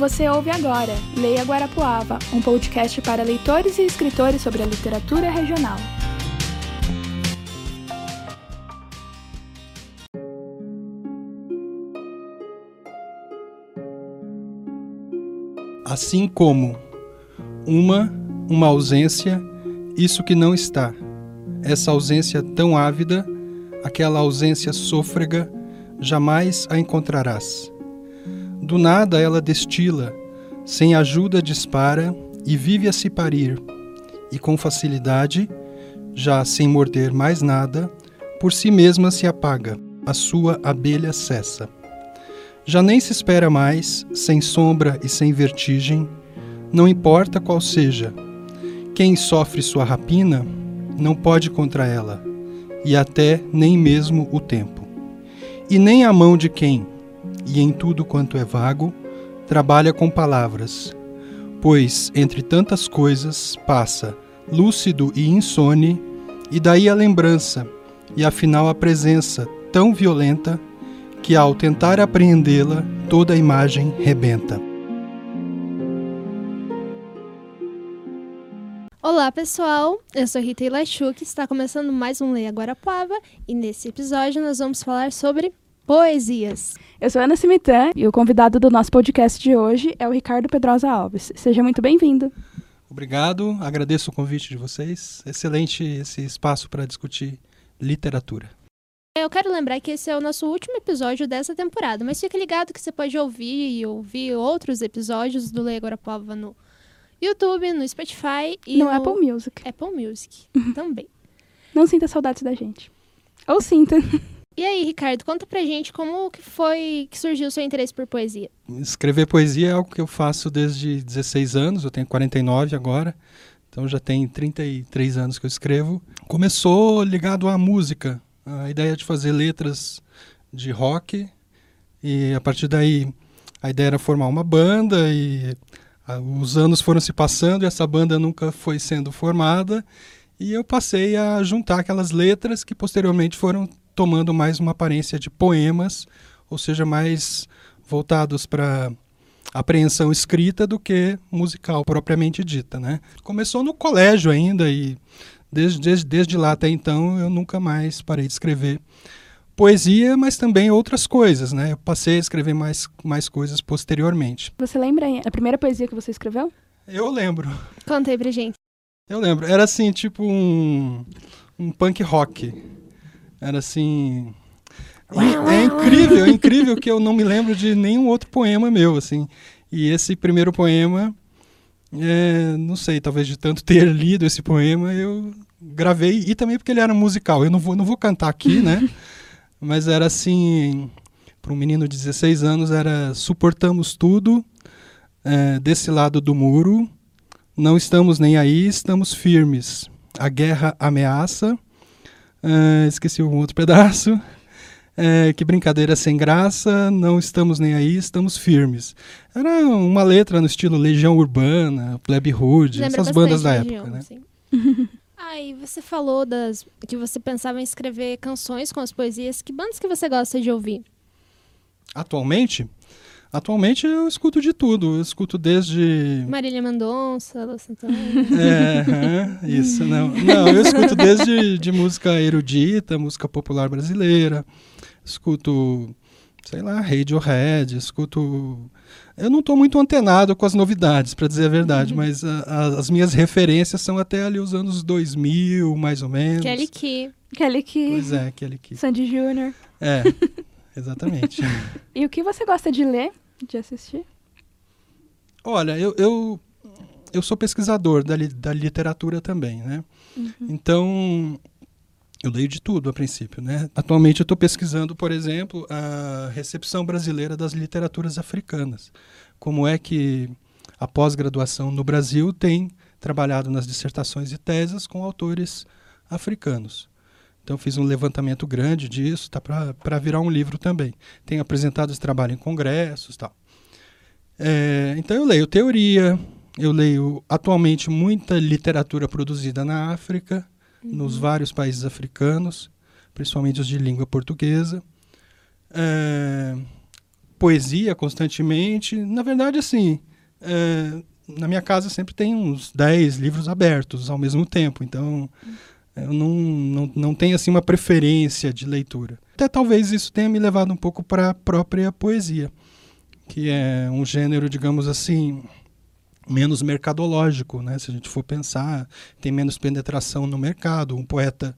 Você ouve agora Leia Guarapuava, um podcast para leitores e escritores sobre a literatura regional. Assim como uma, uma ausência, isso que não está. Essa ausência tão ávida, aquela ausência sôfrega, jamais a encontrarás. Do nada ela destila, sem ajuda dispara e vive a se parir, e com facilidade, já sem morder mais nada, por si mesma se apaga, a sua abelha cessa. Já nem se espera mais, sem sombra e sem vertigem, não importa qual seja. Quem sofre sua rapina não pode contra ela, e até nem mesmo o tempo. E nem a mão de quem, e em tudo quanto é vago, trabalha com palavras, pois entre tantas coisas passa, lúcido e insone, e daí a lembrança, e afinal a presença tão violenta que ao tentar apreendê-la, toda a imagem rebenta. Olá pessoal, eu sou Rita Ilachuk, está começando mais um Leia Guarapava e nesse episódio nós vamos falar sobre poesias. Eu sou Ana Cimitã e o convidado do nosso podcast de hoje é o Ricardo Pedrosa Alves. Seja muito bem-vindo. Obrigado, agradeço o convite de vocês. Excelente esse espaço para discutir literatura. Eu quero lembrar que esse é o nosso último episódio dessa temporada, mas fique ligado que você pode ouvir e ouvir outros episódios do Leia Guarapava no YouTube, no Spotify e no, no Apple Music. Apple Music também. Não sinta saudades da gente. Ou sinta. E aí, Ricardo, conta pra gente como que foi que surgiu o seu interesse por poesia. Escrever poesia é algo que eu faço desde 16 anos, eu tenho 49 agora, então já tem 33 anos que eu escrevo. Começou ligado à música, a ideia de fazer letras de rock e a partir daí a ideia era formar uma banda e os anos foram se passando e essa banda nunca foi sendo formada e eu passei a juntar aquelas letras que posteriormente foram tomando mais uma aparência de poemas, ou seja, mais voltados para apreensão escrita do que musical propriamente dita, né? Começou no colégio ainda e desde, desde, desde lá até então eu nunca mais parei de escrever poesia, mas também outras coisas, né? Eu passei a escrever mais, mais coisas posteriormente. Você lembra a primeira poesia que você escreveu? Eu lembro. Conta aí pra gente. Eu lembro. Era assim, tipo um, um punk rock. Era assim. É incrível, é incrível que eu não me lembro de nenhum outro poema meu, assim. E esse primeiro poema, é, não sei, talvez de tanto ter lido esse poema, eu gravei, e também porque ele era musical. Eu não vou, não vou cantar aqui, né? mas era assim, para um menino de 16 anos, era suportamos tudo é, desse lado do muro, não estamos nem aí, estamos firmes. A guerra ameaça. É, esqueci um outro pedaço. É, que brincadeira sem graça, não estamos nem aí, estamos firmes. Era uma letra no estilo Legião Urbana, Plebe Hood, essas bandas da Legião, época. Né? Sim. Ah, e você falou das que você pensava em escrever canções com as poesias. Que bandas que você gosta de ouvir? Atualmente? Atualmente eu escuto de tudo. Eu escuto desde. Marília Mendonça, Lu Santana. É, isso, não. Não, eu escuto desde de música erudita, música popular brasileira. Escuto, sei lá, Radiohead, escuto. Eu não estou muito antenado com as novidades, para dizer a verdade, uhum. mas a, a, as minhas referências são até ali os anos 2000, mais ou menos. Kelly Key. Kelly Key. Pois é, Kelly Key. Sandy Júnior. É. Exatamente. e o que você gosta de ler, de assistir? Olha, eu, eu, eu sou pesquisador da, li, da literatura também, né? Uhum. Então, eu leio de tudo a princípio, né? Atualmente eu estou pesquisando, por exemplo, a recepção brasileira das literaturas africanas. Como é que a pós-graduação no Brasil tem trabalhado nas dissertações e teses com autores africanos. Então fiz um levantamento grande disso, tá para virar um livro também. Tenho apresentado esse trabalho em congressos, tal. É, então eu leio teoria, eu leio atualmente muita literatura produzida na África, uhum. nos vários países africanos, principalmente os de língua portuguesa. É, poesia constantemente. Na verdade, assim, é, na minha casa sempre tem uns 10 livros abertos ao mesmo tempo, então eu não, não, não tenho assim uma preferência de leitura. Até talvez isso tenha me levado um pouco para a própria poesia, que é um gênero, digamos assim, menos mercadológico, né? Se a gente for pensar, tem menos penetração no mercado. Um poeta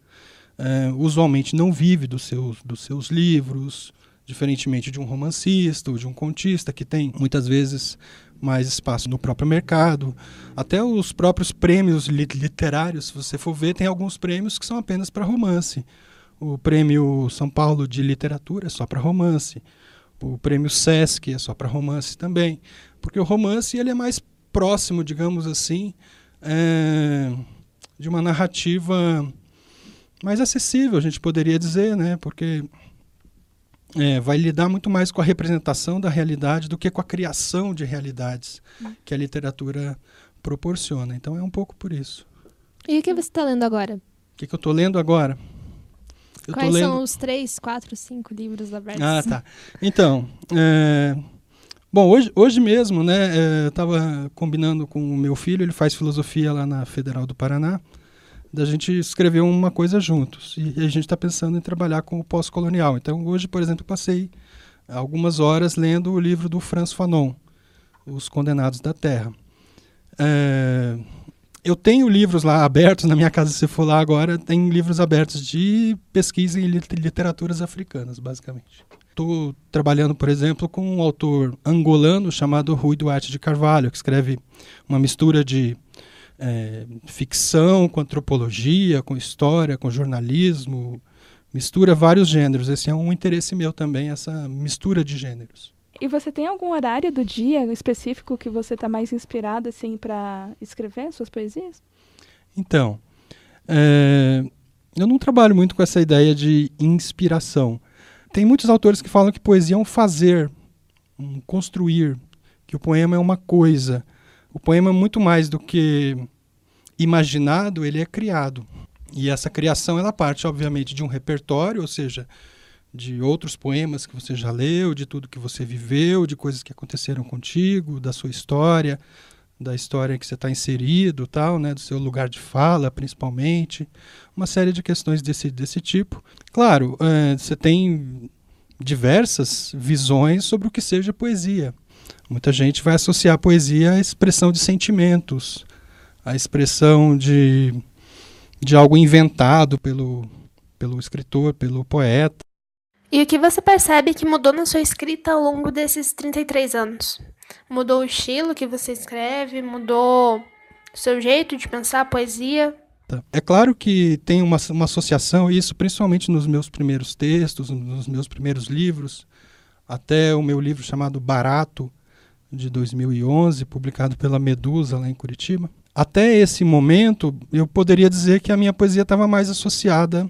é, usualmente não vive dos seus, dos seus livros, diferentemente de um romancista ou de um contista que tem muitas vezes mais espaço no próprio mercado. Até os próprios prêmios literários, se você for ver, tem alguns prêmios que são apenas para romance. O prêmio São Paulo de Literatura é só para romance. O prêmio Sesc é só para romance também. Porque o romance ele é mais próximo, digamos assim, é, de uma narrativa mais acessível, a gente poderia dizer, né? Porque é, vai lidar muito mais com a representação da realidade do que com a criação de realidades hum. que a literatura proporciona. Então é um pouco por isso. E o que você está lendo agora? O que, que eu estou lendo agora? Eu Quais lendo... são os três, quatro, cinco livros abertos? Ah, tá. Então, é... bom, hoje, hoje mesmo, né, é, eu estava combinando com o meu filho, ele faz filosofia lá na Federal do Paraná, da gente escrever uma coisa juntos. E a gente está pensando em trabalhar com o pós-colonial. Então, hoje, por exemplo, passei algumas horas lendo o livro do Franz Fanon, Os Condenados da Terra. É, eu tenho livros lá abertos na minha casa, se for lá agora, tem livros abertos de pesquisa em literaturas africanas, basicamente. Estou trabalhando, por exemplo, com um autor angolano chamado Rui Duarte de Carvalho, que escreve uma mistura de é, ficção com antropologia, com história, com jornalismo, mistura vários gêneros. Esse é um interesse meu também, essa mistura de gêneros. E você tem algum horário do dia específico que você está mais inspirado assim para escrever suas poesias? Então, é, eu não trabalho muito com essa ideia de inspiração. Tem muitos autores que falam que poesia é um fazer, um construir, que o poema é uma coisa. O poema é muito mais do que imaginado, ele é criado. E essa criação ela parte, obviamente, de um repertório, ou seja, de outros poemas que você já leu, de tudo que você viveu, de coisas que aconteceram contigo, da sua história, da história que você está inserido, tal, né, do seu lugar de fala, principalmente, uma série de questões desse desse tipo. Claro, é, você tem diversas visões sobre o que seja poesia. Muita gente vai associar a poesia à expressão de sentimentos, a expressão de, de algo inventado pelo, pelo escritor, pelo poeta. E o que você percebe que mudou na sua escrita ao longo desses 33 anos? Mudou o estilo que você escreve? Mudou o seu jeito de pensar a poesia? Tá. É claro que tem uma, uma associação, isso principalmente nos meus primeiros textos, nos meus primeiros livros, até o meu livro chamado Barato, de 2011, publicado pela Medusa, lá em Curitiba até esse momento, eu poderia dizer que a minha poesia estava mais associada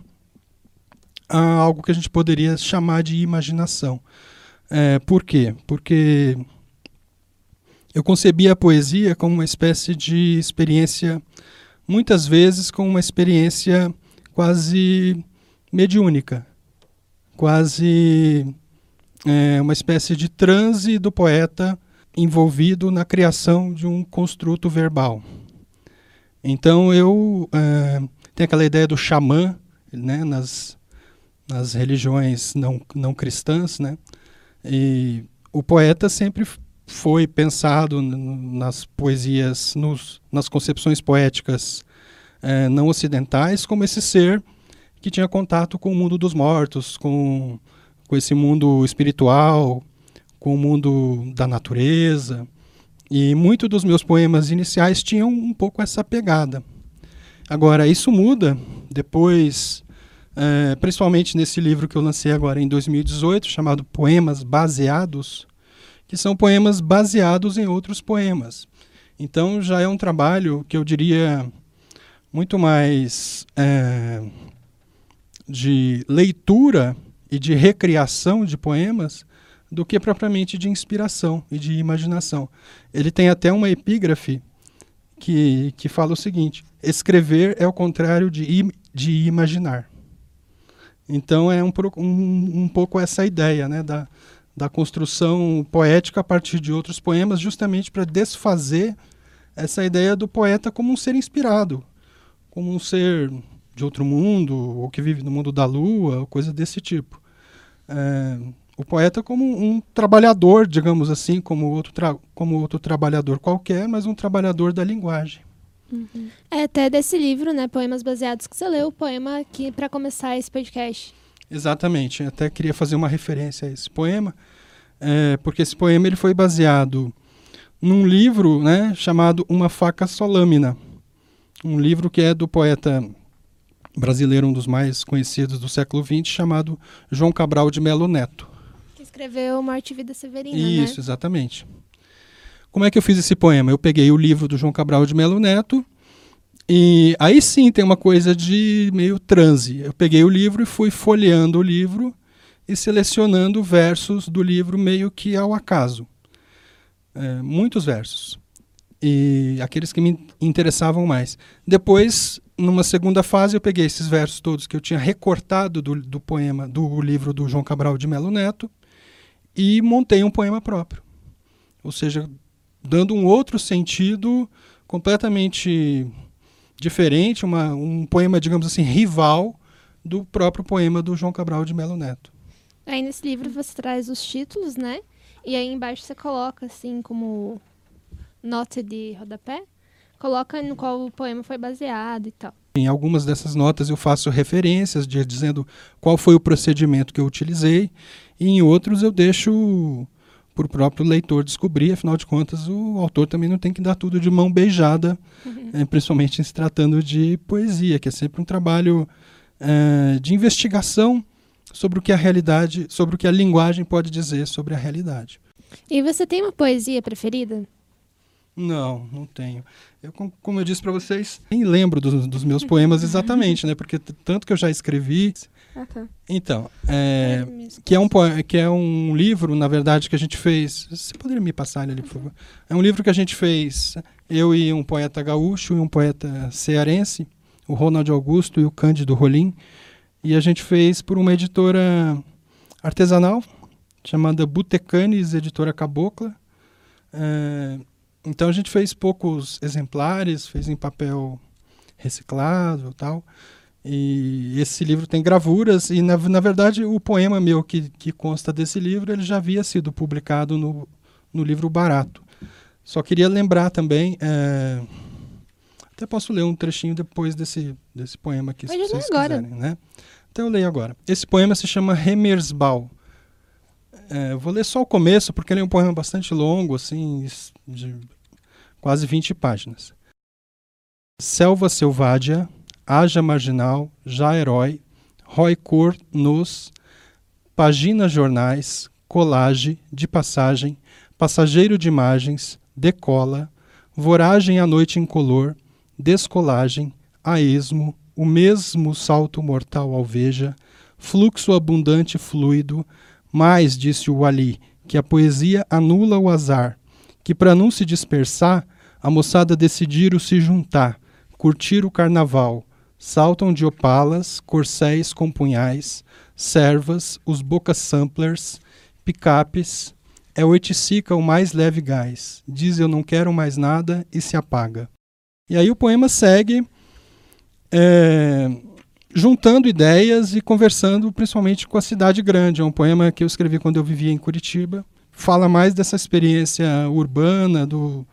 a algo que a gente poderia chamar de imaginação. É, por quê? Porque eu concebia a poesia como uma espécie de experiência, muitas vezes como uma experiência quase mediúnica, quase é, uma espécie de transe do poeta envolvido na criação de um construto verbal. Então eu é, tenho aquela ideia do xamã, né, nas, nas religiões não, não cristãs, né, e o poeta sempre foi pensado nas poesias, nos, nas concepções poéticas é, não ocidentais como esse ser que tinha contato com o mundo dos mortos, com, com esse mundo espiritual, com o mundo da natureza, e muitos dos meus poemas iniciais tinham um pouco essa pegada. Agora, isso muda depois, é, principalmente nesse livro que eu lancei agora em 2018, chamado Poemas Baseados, que são poemas baseados em outros poemas. Então já é um trabalho que eu diria muito mais é, de leitura e de recriação de poemas do que propriamente de inspiração e de imaginação. Ele tem até uma epígrafe que, que fala o seguinte: escrever é o contrário de, de imaginar. Então é um, um, um pouco essa ideia né, da, da construção poética a partir de outros poemas, justamente para desfazer essa ideia do poeta como um ser inspirado, como um ser de outro mundo, ou que vive no mundo da lua, coisa desse tipo. É, o poeta como um trabalhador, digamos assim, como outro, como outro trabalhador qualquer, mas um trabalhador da linguagem. Uhum. É até desse livro, né, Poemas Baseados, que você leu o poema aqui para começar esse podcast. Exatamente. Até queria fazer uma referência a esse poema, é, porque esse poema ele foi baseado num livro né, chamado Uma Faca Só Lâmina. Um livro que é do poeta brasileiro, um dos mais conhecidos do século XX, chamado João Cabral de Melo Neto. Que escreveu Morte e Vida Severina, Isso, né? exatamente. Como é que eu fiz esse poema? Eu peguei o livro do João Cabral de Melo Neto, e aí sim tem uma coisa de meio transe. Eu peguei o livro e fui folheando o livro e selecionando versos do livro meio que ao acaso. É, muitos versos. E aqueles que me interessavam mais. Depois, numa segunda fase, eu peguei esses versos todos que eu tinha recortado do, do poema, do livro do João Cabral de Melo Neto, e montei um poema próprio. Ou seja, dando um outro sentido completamente diferente, uma, um poema, digamos assim, rival do próprio poema do João Cabral de Melo Neto. Aí nesse livro você traz os títulos, né? E aí embaixo você coloca, assim, como nota de rodapé, coloca no qual o poema foi baseado e tal. Em algumas dessas notas eu faço referências de, dizendo qual foi o procedimento que eu utilizei, e em outros eu deixo para o próprio leitor descobrir, afinal de contas, o autor também não tem que dar tudo de mão beijada, uhum. é, principalmente se tratando de poesia, que é sempre um trabalho é, de investigação sobre o que a realidade, sobre o que a linguagem pode dizer sobre a realidade. E você tem uma poesia preferida? Não, não tenho. Eu, como eu disse para vocês, nem lembro dos, dos meus poemas exatamente, né? Porque tanto que eu já escrevi, ah, tá. Então, é, que, é um, que é um livro, na verdade, que a gente fez. Você poderia me passar ele ali, por favor? É um livro que a gente fez, eu e um poeta gaúcho e um poeta cearense, o Ronald Augusto e o Cândido Rolim. E a gente fez por uma editora artesanal, chamada Butecanes, editora Cabocla. É, então a gente fez poucos exemplares, fez em papel reciclado tal. E esse livro tem gravuras, e na, na verdade o poema meu que, que consta desse livro ele já havia sido publicado no, no livro Barato. Só queria lembrar também. É, até posso ler um trechinho depois desse, desse poema aqui, se vocês agora. quiserem. Né? Então eu leio agora. Esse poema se chama Remersbal. É, vou ler só o começo, porque ele é um poema bastante longo, assim, de quase 20 páginas. Selva selvádia haja marginal, já herói, rói cor nos, pagina jornais, colagem, de passagem, passageiro de imagens, decola, voragem à noite incolor, descolagem, a esmo, o mesmo salto mortal alveja, fluxo abundante fluido, mais, disse o Ali, que a poesia anula o azar, que para não se dispersar, a moçada decidiram se juntar, curtir o carnaval, saltam de opalas, corcéis com punhais, servas, os bocas samplers, picapes, é o eticica o mais leve gás, diz eu não quero mais nada e se apaga. E aí o poema segue é, juntando ideias e conversando principalmente com a cidade grande. É um poema que eu escrevi quando eu vivia em Curitiba. Fala mais dessa experiência urbana, do,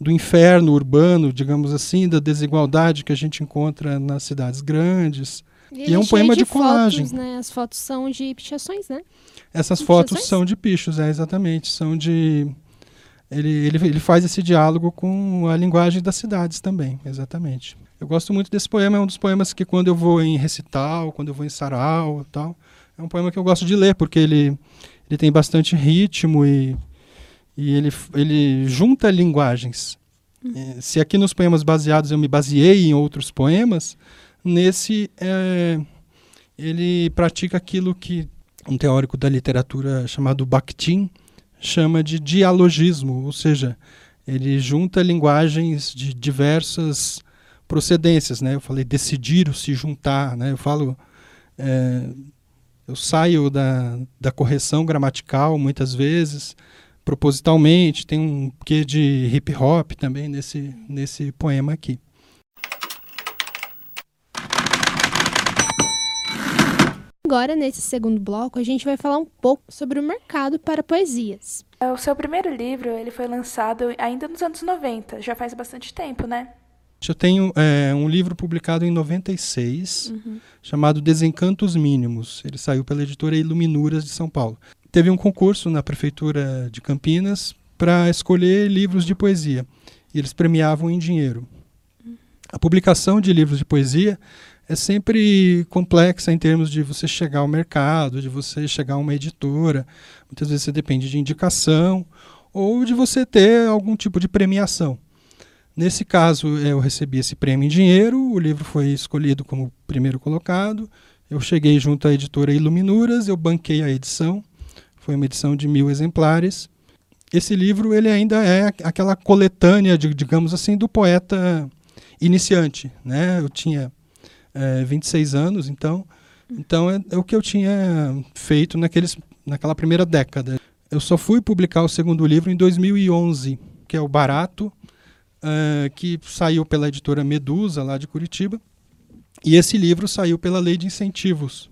do inferno urbano, digamos assim, da desigualdade que a gente encontra nas cidades grandes. E, e é um poema de, de colagem. Fotos, né? As fotos são de pichações, né? Essas fotos são de pichos, é exatamente, são de ele, ele, ele faz esse diálogo com a linguagem das cidades também, exatamente. Eu gosto muito desse poema, é um dos poemas que quando eu vou em recital, quando eu vou em sarau tal, é um poema que eu gosto de ler, porque ele, ele tem bastante ritmo e e ele, ele junta linguagens. Uhum. Se aqui nos poemas baseados eu me baseei em outros poemas, nesse é, ele pratica aquilo que um teórico da literatura chamado Bakhtin chama de dialogismo, ou seja, ele junta linguagens de diversas procedências, né? Eu falei decidir se juntar, né? Eu falo é, eu saio da, da correção gramatical muitas vezes, propositalmente, tem um quê de hip hop também nesse, nesse poema aqui. Agora, nesse segundo bloco, a gente vai falar um pouco sobre o mercado para poesias. O seu primeiro livro ele foi lançado ainda nos anos 90, já faz bastante tempo, né? Eu tenho é, um livro publicado em 96, uhum. chamado Desencantos Mínimos. Ele saiu pela editora Iluminuras de São Paulo. Teve um concurso na prefeitura de Campinas para escolher livros de poesia. E eles premiavam em dinheiro. A publicação de livros de poesia é sempre complexa em termos de você chegar ao mercado, de você chegar a uma editora. Muitas vezes você depende de indicação ou de você ter algum tipo de premiação. Nesse caso, eu recebi esse prêmio em dinheiro, o livro foi escolhido como primeiro colocado. Eu cheguei junto à editora Iluminuras, eu banquei a edição, foi uma edição de mil exemplares. Esse livro ele ainda é aquela coletânea, digamos assim, do poeta iniciante. Né? Eu tinha é, 26 anos, então, então é, é, o que eu tinha feito naqueles, naquela primeira década. Eu só fui publicar o segundo livro em 2011, que é o Barato, é, que saiu pela editora Medusa, lá de Curitiba, e esse livro saiu pela Lei de Incentivos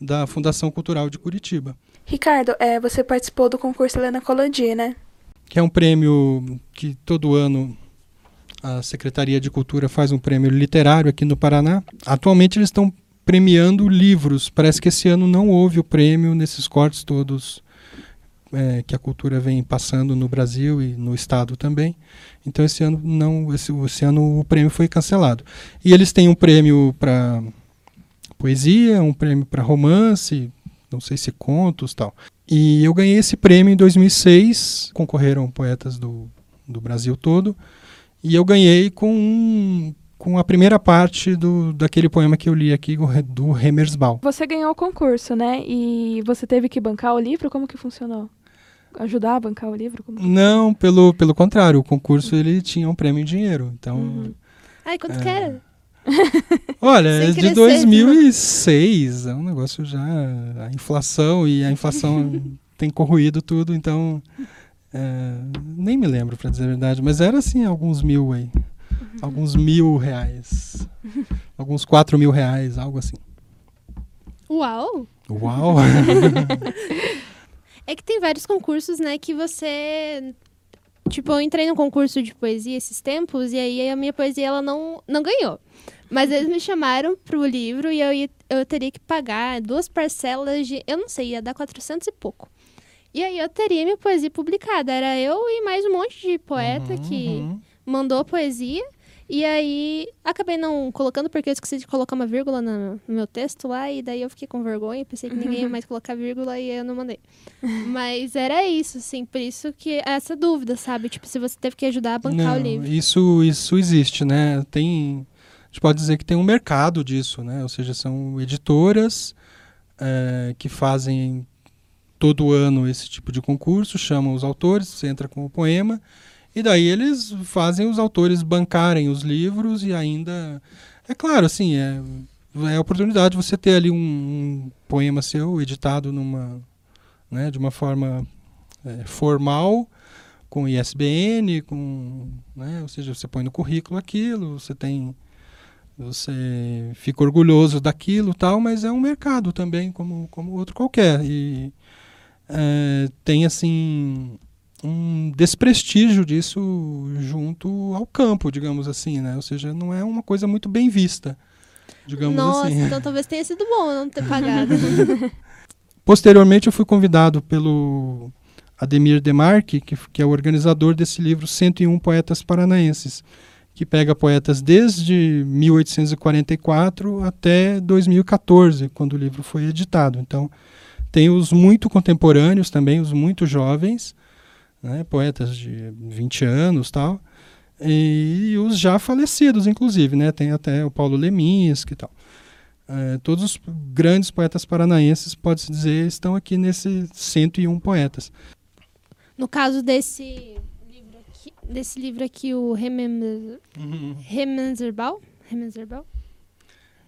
da Fundação Cultural de Curitiba. Ricardo, é, você participou do concurso Helena Colandi, né? Que é um prêmio que todo ano a Secretaria de Cultura faz um prêmio literário aqui no Paraná. Atualmente eles estão premiando livros. Parece que esse ano não houve o prêmio nesses cortes todos é, que a cultura vem passando no Brasil e no estado também. Então esse ano não, esse, esse ano o prêmio foi cancelado. E eles têm um prêmio para poesia, um prêmio para romance, não sei se contos, tal. E eu ganhei esse prêmio em 2006. Concorreram poetas do, do Brasil todo. E eu ganhei com, com a primeira parte do, daquele poema que eu li aqui, do Remersbal. Você ganhou o concurso, né? E você teve que bancar o livro? Como que funcionou? Ajudar a bancar o livro? Como... Não, pelo, pelo contrário. O concurso ele tinha um prêmio em dinheiro. Então. Uhum. Ai, quanto é... que era? Olha, é de 2006, é um negócio já. A inflação e a inflação tem corroído tudo, então é, nem me lembro, para dizer a verdade, mas era assim, alguns mil aí. Uhum. Alguns mil reais. alguns quatro mil reais, algo assim. Uau! Uau! é que tem vários concursos, né, que você. Tipo, eu entrei no concurso de poesia esses tempos e aí a minha poesia ela não, não ganhou. Mas eles me chamaram pro livro e eu, ia, eu teria que pagar duas parcelas de. Eu não sei, ia dar 400 e pouco. E aí eu teria minha poesia publicada. Era eu e mais um monte de poeta uhum, que uhum. mandou poesia. E aí acabei não colocando porque eu esqueci de colocar uma vírgula no, no meu texto lá. E daí eu fiquei com vergonha. Pensei que ninguém ia mais colocar vírgula e eu não mandei. Mas era isso, assim. Por isso que essa dúvida, sabe? Tipo, se você teve que ajudar a bancar não, o livro. Isso, isso existe, né? Tem. A gente pode dizer que tem um mercado disso, né? Ou seja, são editoras é, que fazem todo ano esse tipo de concurso, chamam os autores, você entra com o poema, e daí eles fazem os autores bancarem os livros e ainda. É claro, assim, é, é a oportunidade de você ter ali um, um poema seu editado numa, né, de uma forma é, formal, com ISBN, com, né, ou seja, você põe no currículo aquilo, você tem você fica orgulhoso daquilo tal, mas é um mercado também como, como outro qualquer e é, tem assim um desprestígio disso junto ao campo, digamos assim, né? Ou seja, não é uma coisa muito bem vista, digamos Nossa, assim. então talvez tenha sido bom não ter pagado. Posteriormente, eu fui convidado pelo Ademir Demarque, que, que é o organizador desse livro 101 Poetas Paranaenses, que pega poetas desde 1844 até 2014, quando o livro foi editado. Então, tem os muito contemporâneos também, os muito jovens, né, poetas de 20 anos tal, e, e os já falecidos, inclusive, né, tem até o Paulo Leminski e tal. É, todos os grandes poetas paranaenses, pode-se dizer, estão aqui nesse 101 poetas. No caso desse livro aqui, desse livro aqui o Remember, uhum. Remenzerbal?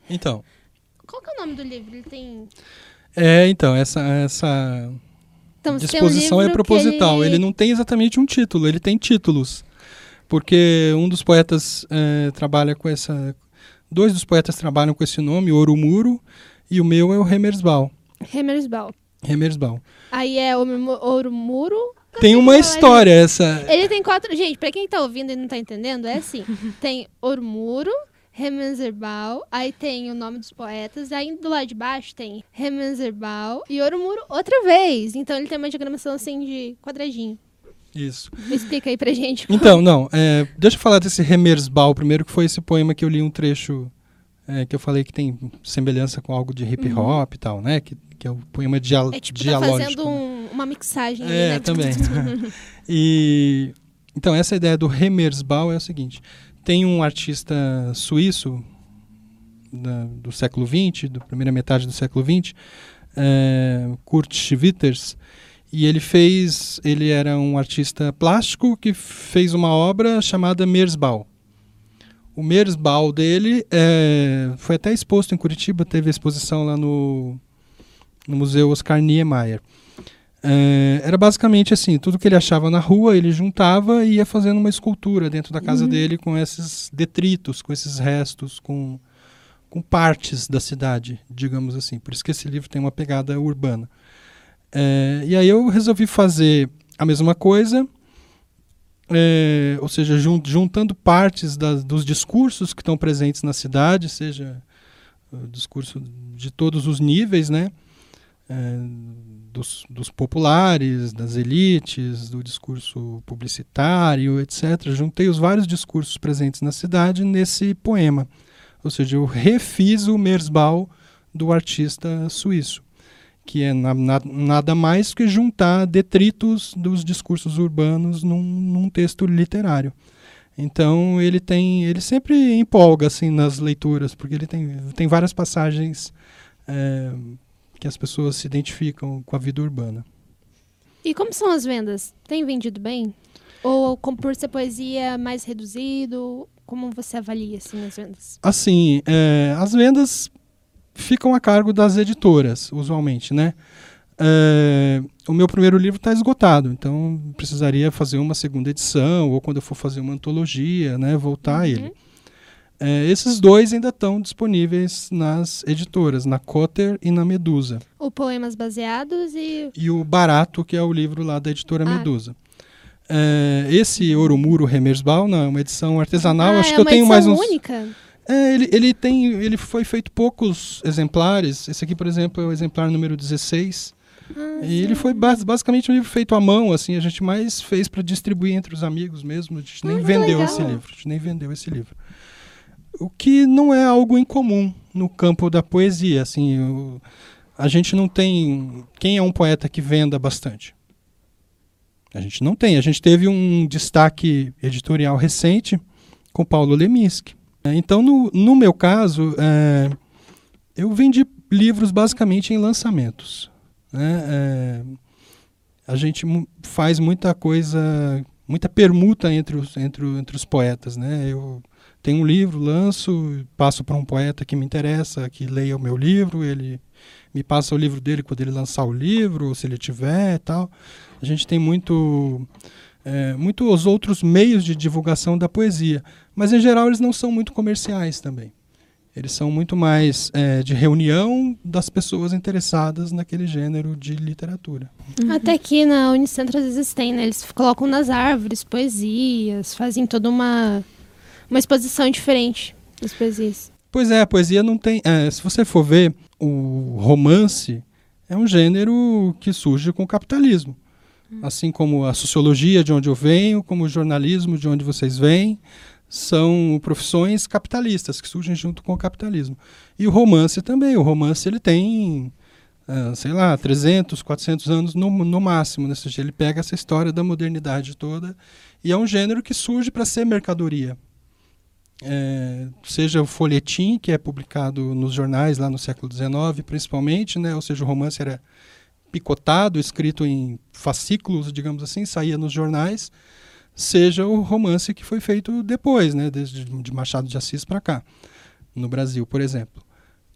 Então. Qual que é o nome do livro? Ele tem É, então, essa, essa Então, tem um disposição é proposital. ele- Ele... não tem exatamente um título, ele tem títulos. Porque um dos poetas eh, trabalha com essa. Dois dos poetas trabalham com esse nome, Orumuro, e o meu é o Remersbal. Hammersball. Remersbal. Aí é o Memo- Ouro Muro. Tem uma história essa. Ele tem quatro. Gente, pra quem tá ouvindo e não tá entendendo, é assim: tem Ouro Muro, Remenzerbal, aí tem o nome dos poetas, aí do lado de baixo tem Remenzerbal e Ouro Muro outra vez. Então ele tem uma diagramação assim de quadradinho. Isso. Explica aí pra gente. Então, não, é, deixa eu falar desse Remersbal primeiro, que foi esse poema que eu li um trecho é, que eu falei que tem semelhança com algo de hip hop e tal, né? Que, que é o poema dia, É tipo tá dialógico. fazendo né? um- uma mixagem ali, É, né? também. e então essa ideia do Remersbal é o seguinte: tem um artista suíço da- do século XX, da primeira metade do século XX, é, Kurt Schwitters, e ele fez, ele era um artista plástico que fez uma obra chamada Meersbau. O Meersbau dele é, foi até exposto em Curitiba, teve exposição lá no, no Museu Oscar Niemeyer. É, era basicamente assim, tudo que ele achava na rua, ele juntava e ia fazendo uma escultura dentro da casa Uhum. dele com esses detritos, com esses restos, com, com partes da cidade, digamos assim. Por isso que esse livro tem uma pegada urbana. É, e aí eu resolvi fazer a mesma coisa, é, ou seja, jun- juntando partes das- dos discursos que estão presentes na cidade, seja o discurso de todos os níveis, né? Dos, dos populares, das elites, do discurso publicitário, etc. Juntei os vários discursos presentes na cidade nesse poema. Ou seja, eu refiz o Meersbau do artista suíço, que é na- na- nada mais que juntar detritos dos discursos urbanos num, num texto literário. Então ele tem, ele sempre empolga assim nas leituras, porque ele tem, tem várias passagens é, que as pessoas se identificam com a vida urbana. E como são as vendas? Tem vendido bem? Ou como por ser poesia mais reduzido? Como você avalia assim as vendas? Assim, é, as vendas ficam a cargo das editoras, usualmente, né? É, o meu primeiro livro está esgotado, então precisaria fazer uma segunda edição, ou quando eu for fazer uma antologia, né, voltar a ele. É, esses dois ainda estão disponíveis nas editoras, na Cotter e na Medusa. O poemas baseados e E o Barato, que é o livro lá da editora Ah. Medusa. É, esse Oromuro Remersbau, não, é uma edição artesanal, ah, acho é que eu tenho mais uns. única. É, ele, ele tem. Ele foi feito poucos exemplares. Esse aqui, por exemplo, é o exemplar número 16. Ah, E ele foi bas- basicamente um livro feito à mão, assim, a gente mais fez para distribuir entre os amigos mesmo. A gente nem Ah, vendeu legal. esse livro. A gente nem vendeu esse livro. O que não é algo incomum no campo da poesia, assim, o- a gente não tem quem é um poeta que venda bastante. A gente não tem. A gente teve um destaque editorial recente com Paulo Leminski. Então, no, no meu caso, é, eu vendi livros basicamente em lançamentos. né? É, a gente faz muita coisa, muita permuta entre os, entre, entre os poetas. Né? Eu tenho um livro, lanço, passo para um poeta que me interessa, que leia o meu livro, ele me passa o livro dele quando ele lançar o livro, ou se ele tiver e tal. A gente tem muito, é, muito os outros meios de divulgação da poesia, mas em geral eles não são muito comerciais também. Eles são muito mais é, de reunião das pessoas interessadas naquele gênero de literatura. Até aqui na Unicentro às vezes tem, né? Eles colocam nas árvores poesias, fazem toda uma, uma exposição diferente das poesias. Pois é, a poesia não tem. é, se você for ver, o romance é um gênero que surge com o capitalismo. Assim como a sociologia, de onde eu venho, como o jornalismo, de onde vocês vêm, são profissões capitalistas que surgem junto com o capitalismo. E o romance também. O romance ele tem, ah, sei lá, 300, 400 anos no, no máximo. Né? Ou seja, ele pega essa história da modernidade toda e é um gênero que surge para ser mercadoria. É, seja o folhetim, que é publicado nos jornais lá no século XIX, principalmente, né? ou seja, o romance era picotado, escrito em fascículos, digamos assim, saía nos jornais, seja o romance que foi feito depois, né? desde de Machado de Assis para cá, no Brasil, por exemplo.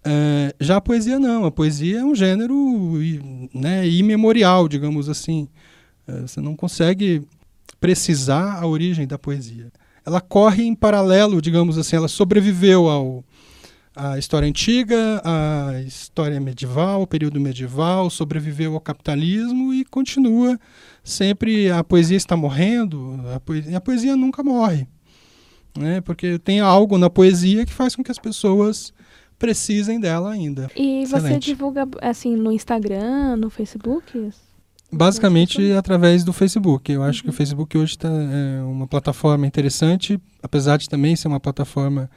É, já a poesia não, a poesia é um gênero né, imemorial, digamos assim. É, você não consegue precisar a origem da poesia. Ela corre em paralelo, digamos assim, ela sobreviveu ao à história antiga, à história medieval, o período medieval, sobreviveu ao capitalismo e continua sempre a poesia está morrendo, a poesia, a poesia nunca morre. Né? Porque tem algo na poesia que faz com que as pessoas precisem dela ainda. E Excelente. você divulga assim no Instagram, no Facebook? Basicamente através do Facebook. Eu acho uhum. que o. Facebook hoje está é uma plataforma interessante, apesar de também ser uma plataforma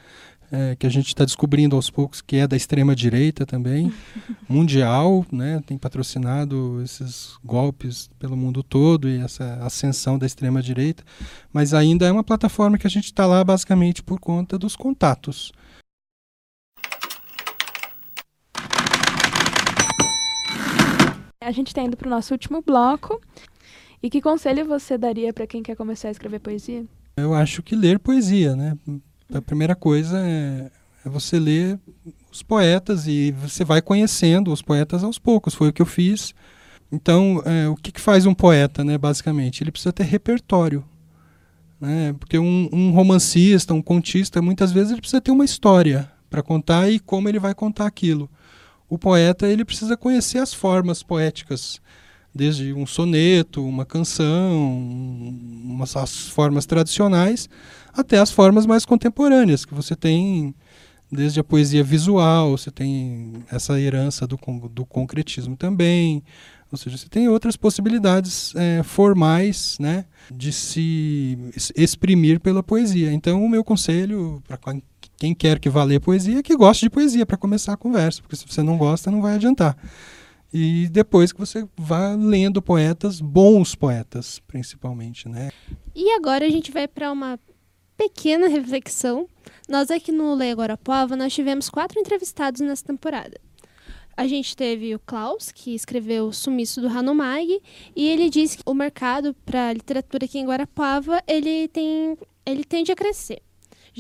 é, que a gente está descobrindo aos poucos que é da extrema direita também, mundial, né? Tem patrocinado esses golpes pelo mundo todo e essa ascensão da extrema direita, mas ainda é uma plataforma que a gente está lá basicamente por conta dos contatos. A gente está indo para o nosso último bloco. E que conselho você daria para quem quer começar a escrever poesia? Eu acho que ler poesia, né? A primeira coisa é, é você ler os poetas e você vai conhecendo os poetas aos poucos. Foi o que eu fiz. Então, é, o que, que, faz um poeta, né, basicamente? Ele precisa ter repertório. Né? Porque um, um romancista, um contista, muitas vezes ele precisa ter uma história para contar e como ele vai contar aquilo o poeta ele precisa conhecer as formas poéticas, desde um soneto, uma canção, umas, as formas tradicionais, até as formas mais contemporâneas, que você tem desde a poesia visual, você tem essa herança do, do concretismo também, ou seja, você tem outras possibilidades é, formais né, de se exprimir pela poesia. Então, o meu conselho para quem quer que vá ler poesia, que goste de poesia para começar a conversa, porque se você não gosta, não vai adiantar. E depois que você vá lendo poetas, bons poetas, principalmente, né? E agora a gente vai para uma pequena reflexão. Nós aqui no Lei Agora Pova, nós tivemos quatro entrevistados nessa temporada. A gente teve o Klaus, que escreveu o Sumiço do Hanomag, e ele disse que o mercado para literatura aqui em Guarapava, ele tem ele tende a crescer.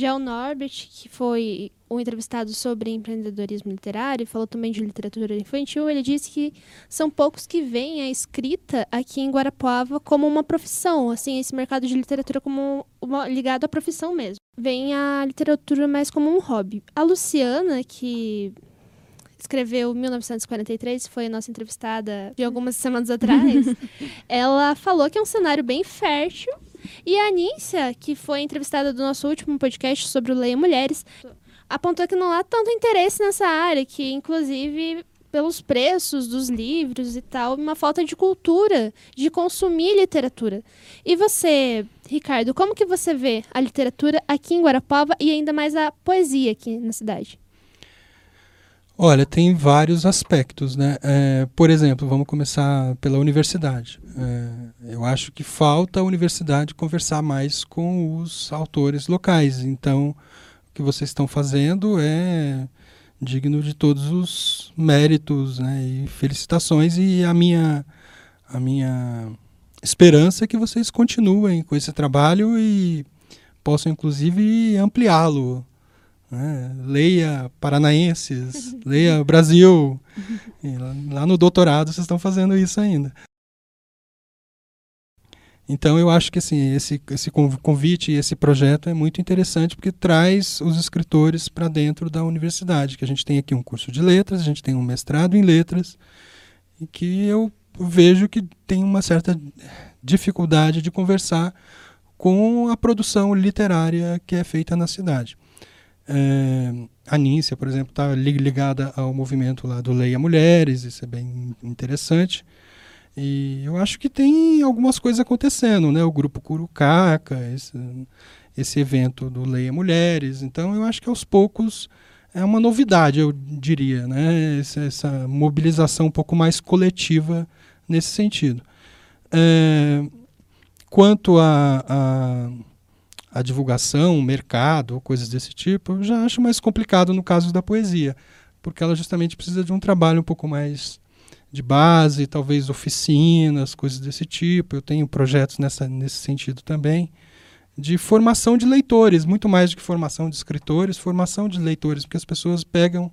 O Norbert, que foi o entrevistado sobre empreendedorismo literário, falou também de literatura infantil, ele disse que são poucos que veem a escrita aqui em Guarapuava como uma profissão, assim, esse mercado de literatura como uma, ligado à profissão mesmo. Vem a literatura mais como um hobby. A Luciana, que escreveu 1943, foi a nossa entrevistada de algumas semanas atrás, ela falou que é um cenário bem fértil e a Anícia, que foi entrevistada do nosso último podcast sobre o Leia Mulheres, apontou que não há tanto interesse nessa área, que inclusive pelos preços dos livros e tal, uma falta de cultura de consumir literatura. E você, Ricardo, como que você vê a literatura aqui em Guarapava e ainda mais a poesia aqui na cidade? Olha, tem vários aspectos, né? É, por exemplo, vamos começar pela universidade. É, eu acho que falta a universidade conversar mais com os autores locais. Então, o que vocês estão fazendo é digno de todos os méritos né, e felicitações. E a minha, a minha esperança é que vocês continuem com esse trabalho e possam, inclusive, ampliá-lo né? Leia Paranaenses, leia Brasil. lá no doutorado vocês estão fazendo isso ainda. Então eu acho que assim, esse, esse convite e esse projeto é muito interessante porque traz os escritores para dentro da universidade, que a gente tem aqui um curso de letras, a gente tem um mestrado em letras, e que eu vejo que tem uma certa dificuldade de conversar com a produção literária que é feita na cidade. É, a Nícia, por exemplo, está ligada ao movimento lá do Leia Mulheres, isso é bem interessante. E eu acho que tem algumas coisas acontecendo, né? O grupo Curucaca, esse, esse evento do Leia Mulheres. Então eu acho que aos poucos é uma novidade, eu diria, né? Essa, essa mobilização um pouco mais coletiva nesse sentido. É, quanto a, a a divulgação, o mercado, coisas desse tipo, eu já acho mais complicado no caso da poesia, porque ela justamente precisa de um trabalho um pouco mais de base, talvez oficinas, coisas desse tipo. Eu tenho projetos nessa, nesse sentido também, de formação de leitores, muito mais do que formação de escritores, formação de leitores, porque as pessoas pegam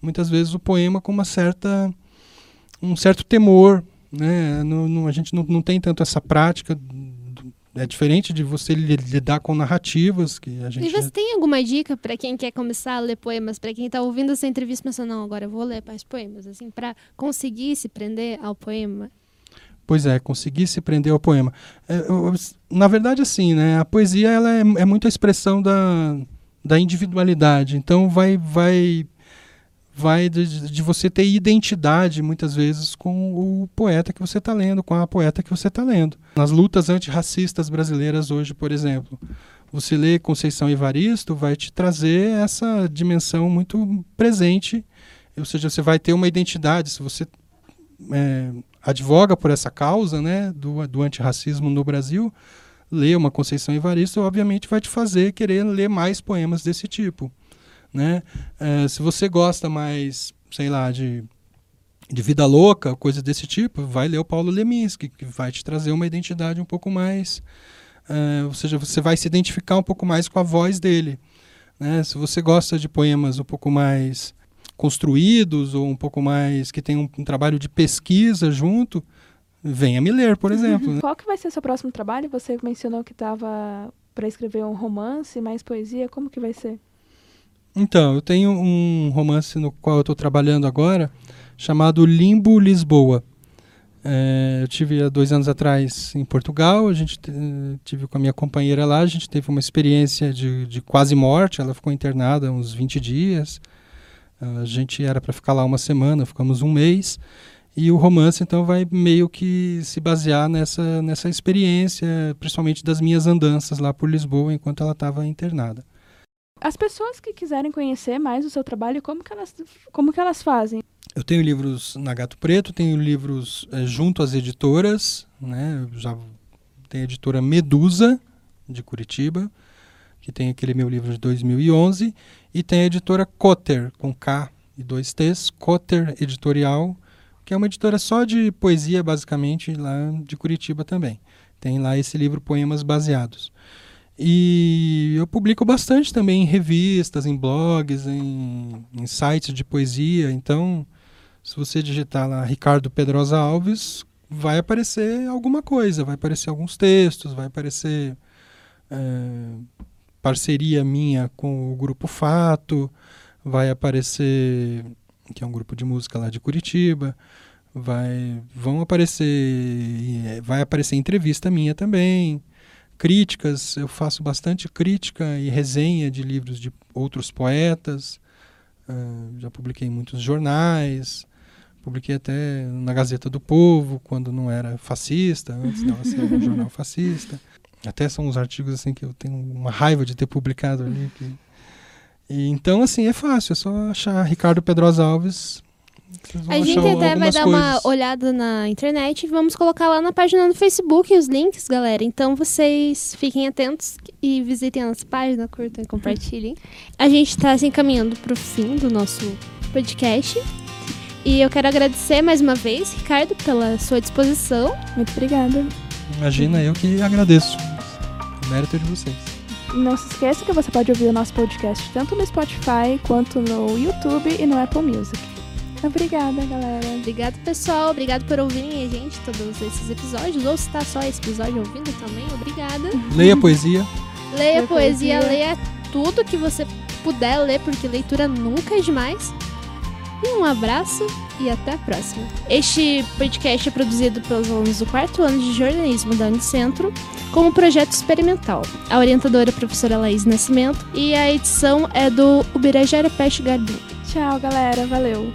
muitas vezes o poema com uma certa um certo temor, né? A gente não, não tem tanto essa prática é diferente de você lidar com narrativas que a gente. E você tem alguma dica para quem quer começar a ler poemas, para quem está ouvindo essa entrevista pensando, não, agora eu vou ler mais poemas, assim, para conseguir se prender ao poema? Pois é, conseguir se prender ao poema. É, eu, na verdade, assim, né? A poesia ela é, é muito a expressão da, da individualidade. Então vai, vai vai de, de, você ter identidade, muitas vezes, com o poeta que você está lendo, com a poeta que você está lendo. Nas lutas antirracistas brasileiras hoje, por exemplo, você lê Conceição Evaristo, vai te trazer essa dimensão muito presente, ou seja, você vai ter uma identidade, se você é, advoga por essa causa né, do, do antirracismo no Brasil, ler uma Conceição Evaristo, obviamente vai te fazer querer ler mais poemas desse tipo. Né? É, se você gosta mais, sei lá, de, de vida louca, coisa desse tipo, vai ler o Paulo Leminski, que vai te trazer uma identidade um pouco mais. É, ou seja, você vai se identificar um pouco mais com a voz dele. Né? Se você gosta de poemas um pouco mais construídos ou um pouco mais que tem um, um trabalho de pesquisa junto, venha me ler, por exemplo. Uhum. Né? Qual que vai ser seu próximo trabalho? Você mencionou que estava para escrever um romance, mais poesia. Como que vai ser? Então, eu tenho um romance no qual eu estou trabalhando agora, chamado Limbo Lisboa. É, eu tive há dois anos atrás em Portugal, a gente tive com a minha companheira lá, a gente teve uma experiência de, de quase morte, ela ficou internada uns 20 dias. A gente era para ficar lá uma semana, ficamos um mês. E o romance, então, vai meio que se basear nessa, nessa experiência, principalmente das minhas andanças lá por Lisboa enquanto ela estava internada. As pessoas que quiserem conhecer mais o seu trabalho, como que elas, como que elas fazem? Eu tenho livros na Gato Preto, tenho livros é, junto às editoras, né? Já tem a editora Medusa, de Curitiba, que tem aquele meu livro de 2011, e tem a editora Cotter, com K e dois T's, Cotter Editorial, que é uma editora só de poesia, basicamente, lá de Curitiba também. Tem lá esse livro Poemas Baseados. E eu publico bastante também em revistas, em blogs, em, em sites de poesia. Então, se você digitar lá Ricardo Pedrosa Alves, vai aparecer alguma coisa, vai aparecer alguns textos, vai aparecer é, parceria minha com o grupo Fato, vai aparecer que é um grupo de música lá de Curitiba, vai vão aparecer vai aparecer entrevista minha também críticas, eu faço bastante crítica e resenha de livros de outros poetas. Uh, já publiquei em muitos jornais, publiquei até na Gazeta do Povo, quando não era fascista, antes dela ser um jornal fascista. Até são uns artigos assim que eu tenho uma raiva de ter publicado ali. Que... E, então, assim, é fácil, é só achar Ricardo Pedrosa Alves a gente até vai dar coisas. uma olhada na internet e vamos colocar lá na página do Facebook os links, galera. Então vocês fiquem atentos e visitem a nossa página, curtam e compartilhem. A gente está se encaminhando para o fim do nosso podcast. E eu quero agradecer mais uma vez, Ricardo, pela sua disposição. Muito obrigada. Imagina, eu que agradeço. O mérito é de vocês. Não se esqueça que você pode ouvir o nosso podcast tanto no Spotify quanto no YouTube e no Apple Music. Obrigada, galera. Obrigado, pessoal. Obrigado por ouvirem a gente todos esses episódios. Ou se tá só esse episódio ouvindo também, obrigada. Leia poesia. Leia poesia, poesia, leia tudo que você puder ler, porque leitura nunca é demais. E um abraço e até a próxima. Este podcast é produzido pelos alunos do quarto ano de jornalismo da Unicentro como projeto experimental. A orientadora é a professora Laís Nascimento e a edição é do Ubirajara Peste Gardu. Tchau, galera. Valeu.